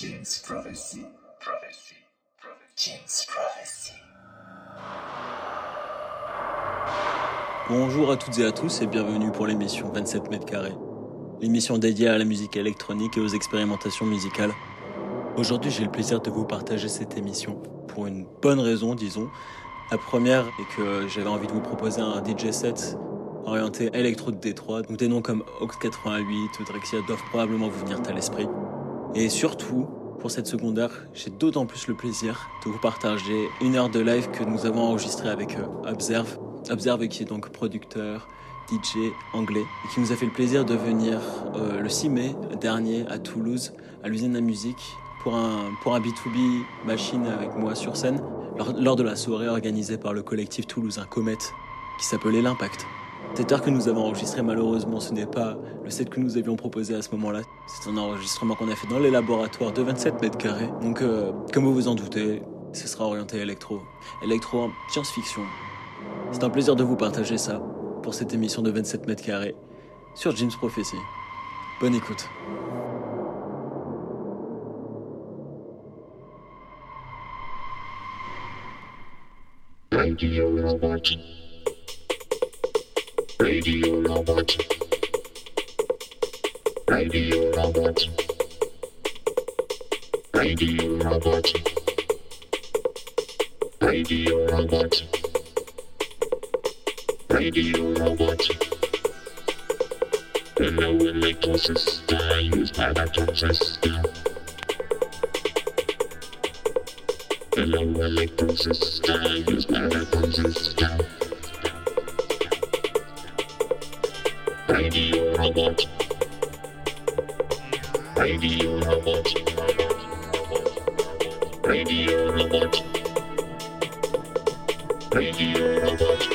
James Prophecy. Prophecy. Prophecy. Bonjour à toutes et à tous et bienvenue pour l'émission 27 mètres carrés. L'émission dédiée à la musique électronique et aux expérimentations musicales. Aujourd'hui, j'ai le plaisir de vous partager cette émission pour une bonne raison, disons. La première est que j'avais envie de vous proposer un DJ set orienté électro de Détroit. Donc des noms comme Ox 88 ou Drexia doivent probablement vous venir à l'esprit. Et surtout, pour cette seconde heure, j'ai d'autant plus le plaisir de vous partager une heure de live que nous avons enregistrée avec euh, Observe. Observe qui est donc producteur, DJ anglais, et qui nous a fait le plaisir de venir euh, le 6 mai dernier à Toulouse, à l'usine de la musique, pour un, pour un B2B machine avec moi sur scène, lors, lors de la soirée organisée par le collectif toulousain Comet, qui s'appelait l'Impact. Cette heure que nous avons enregistrée, malheureusement, ce n'est pas le set que nous avions proposé à ce moment-là. C'est un enregistrement qu'on a fait dans les laboratoires de 27 mètres carrés. Donc, euh, comme vous vous en doutez, ce sera orienté électro. Électro en science-fiction. C'est un plaisir de vous partager ça pour cette émission de 27 mètres carrés sur James Prophecy. Bonne écoute. Radio Robot. Radio Robot. Radio Robot. Radio Robot. Radio Robot. No one entonces dies para entonces. No one entonces dies para entonces. Radio Robot. Radio Robot. Radio Robot. Radio Robot.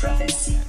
Prophecy.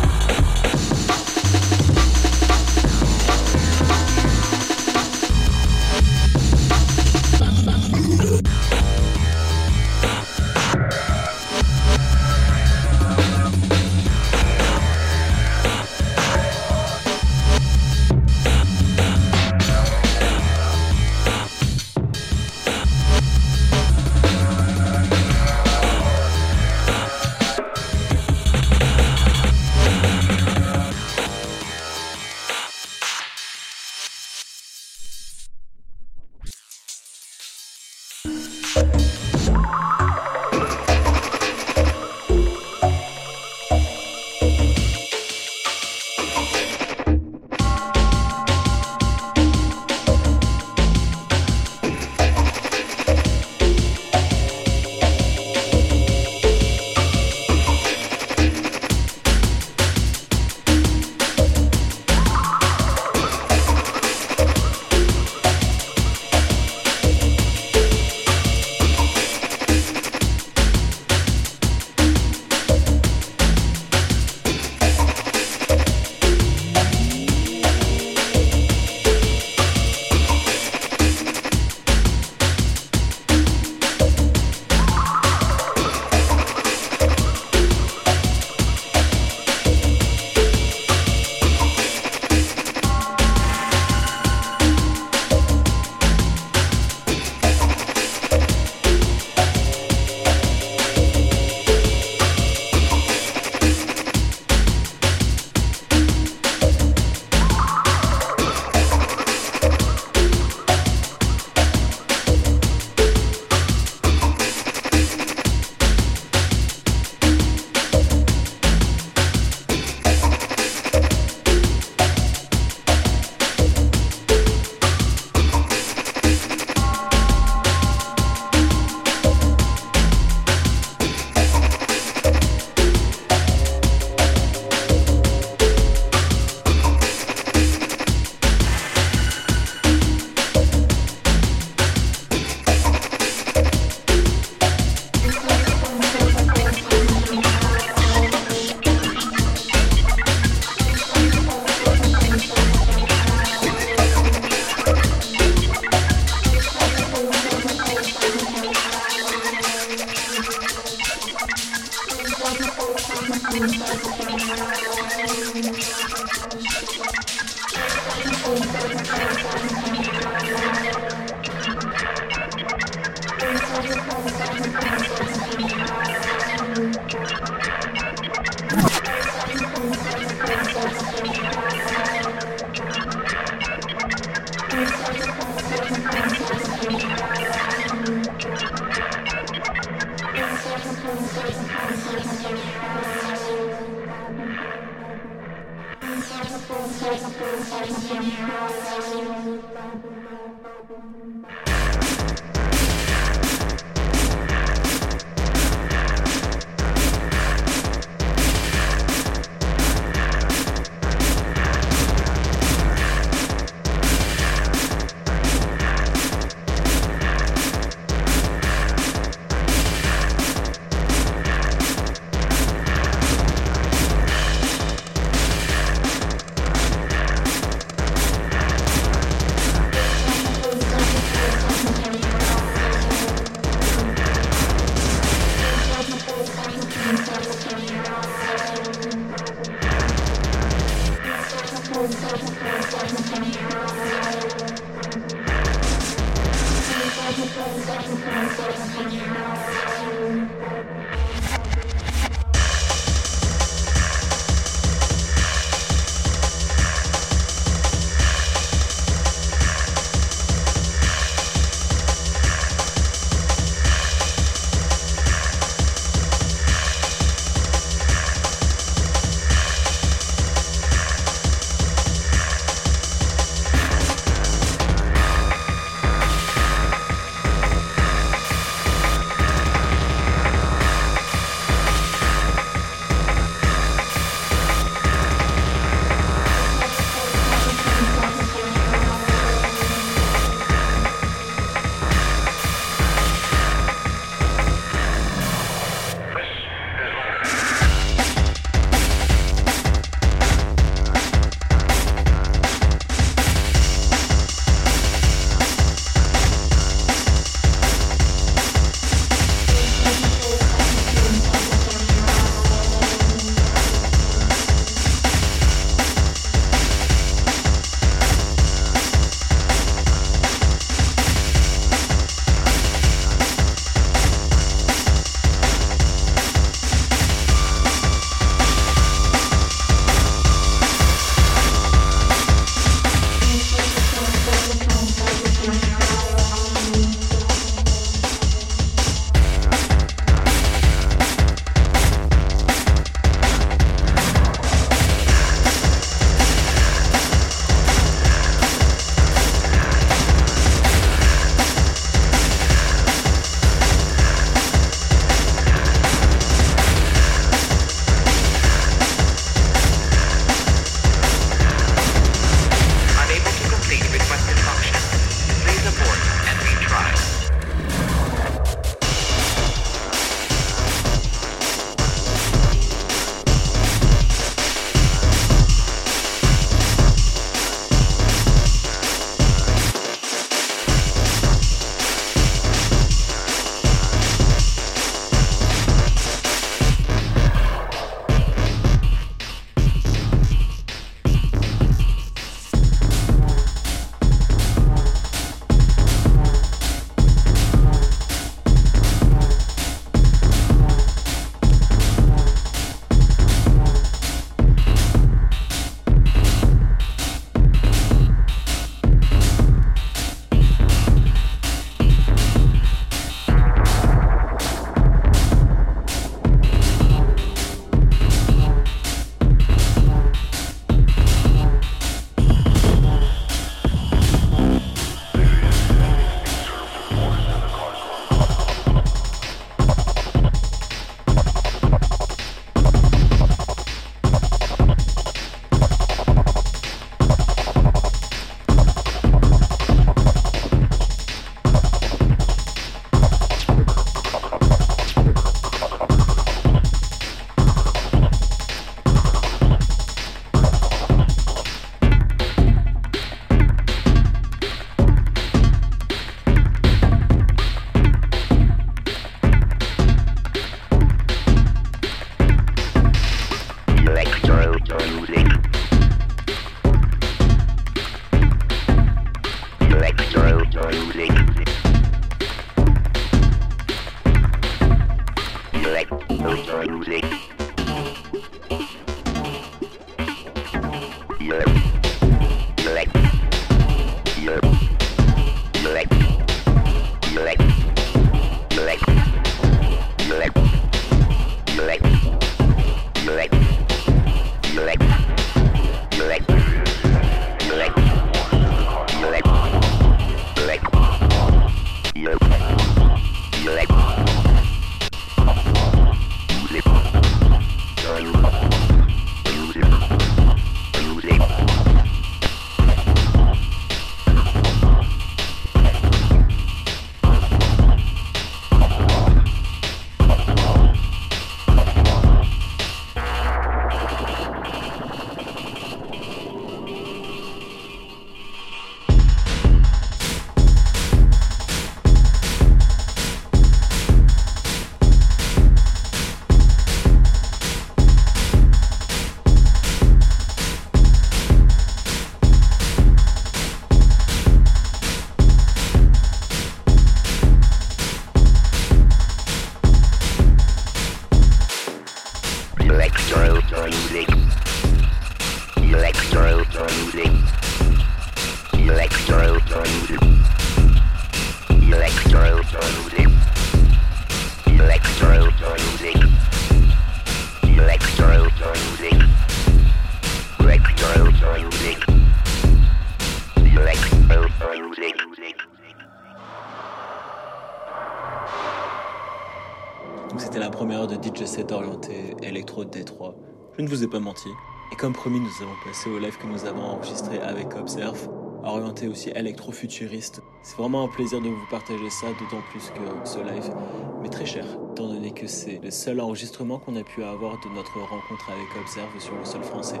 Donc C'était la première heure de DJ set orienté électro Détroit. Je ne vous ai pas menti. Et comme promis, nous avons passé au live que nous avons enregistré avec Observe orienté aussi électro-futuriste. C'est vraiment un plaisir de vous partager ça, d'autant plus que ce live m'est très cher, étant donné que c'est le seul enregistrement qu'on a pu avoir de notre rencontre avec Observe sur le sol français.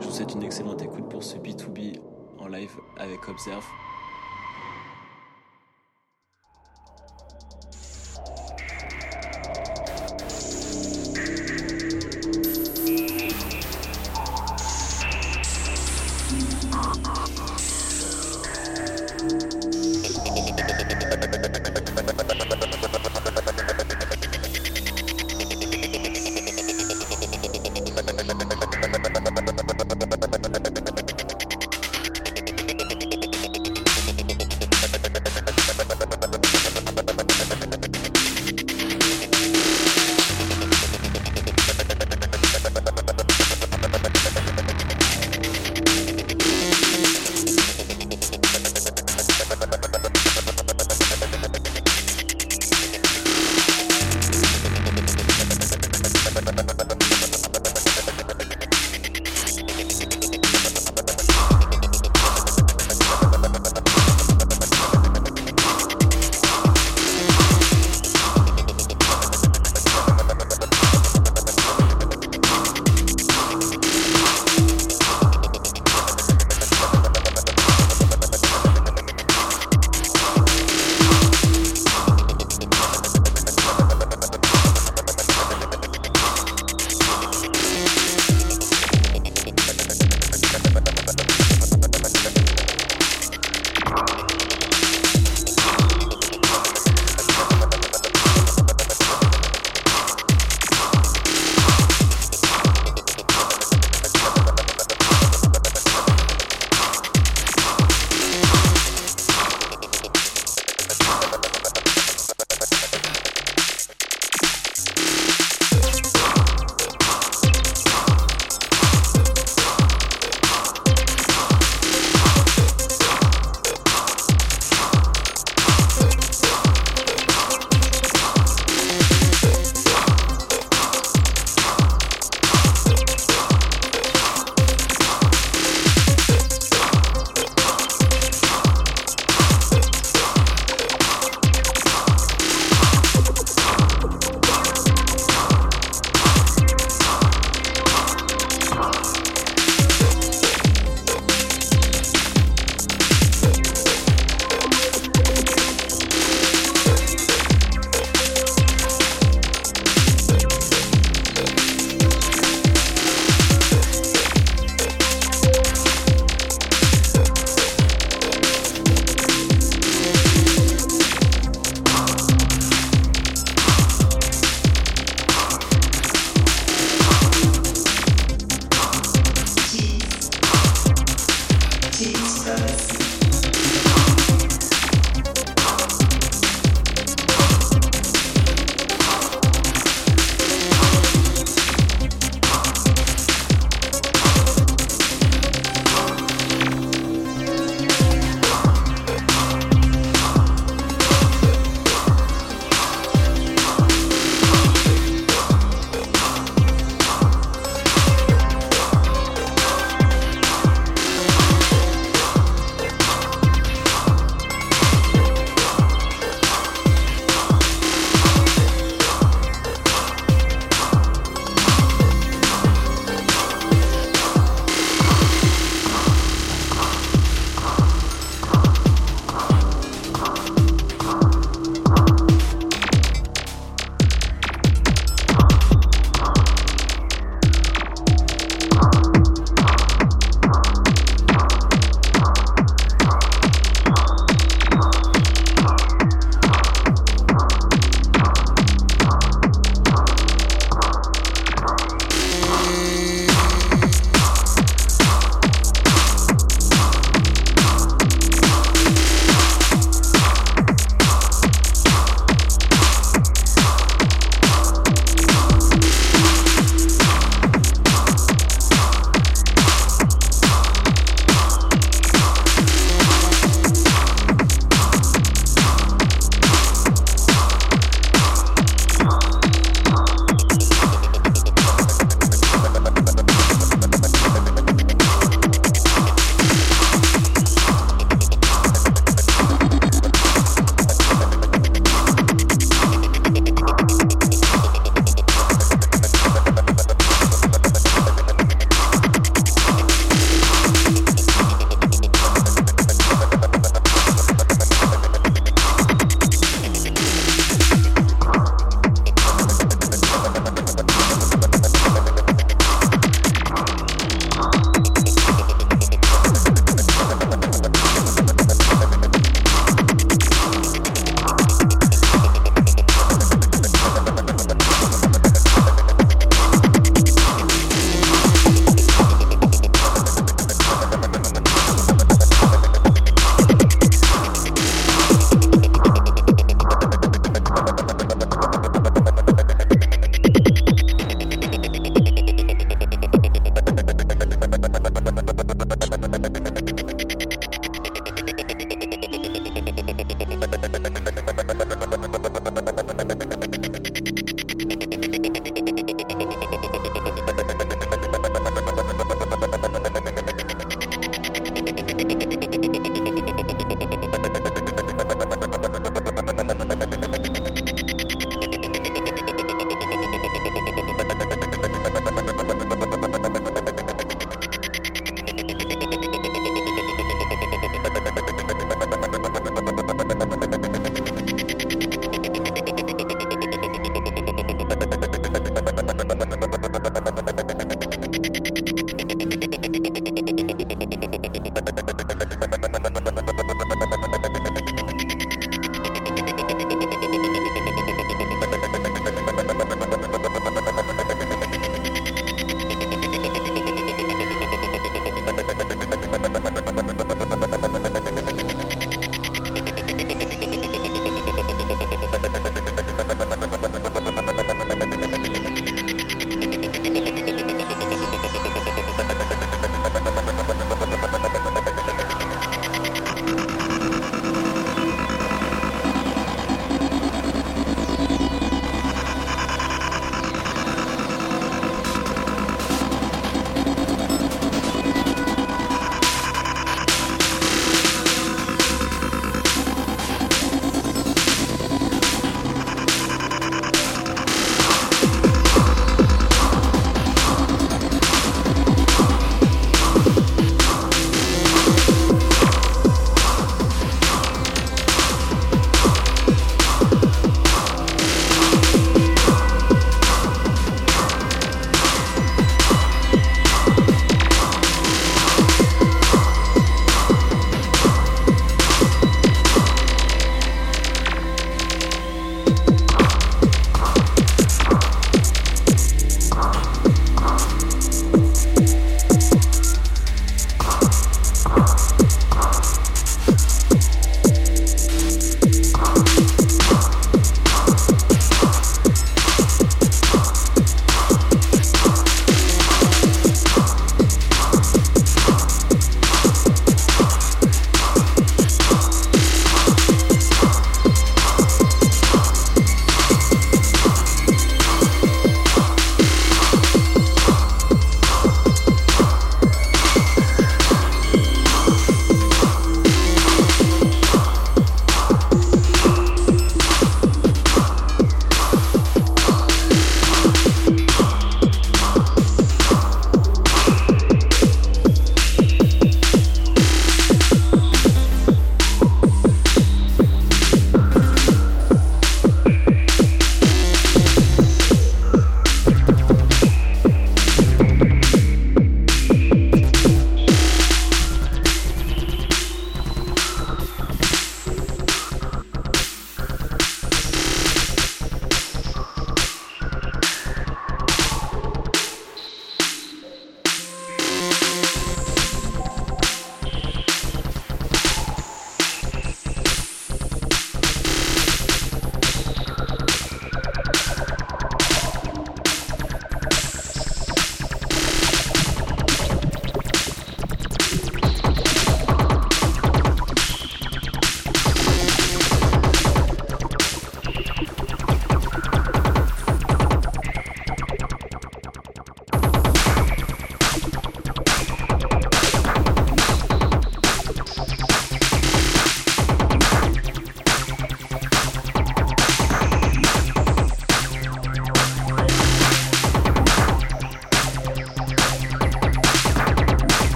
Je vous souhaite une excellente écoute pour ce B2B en live avec Observe.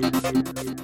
なるほど。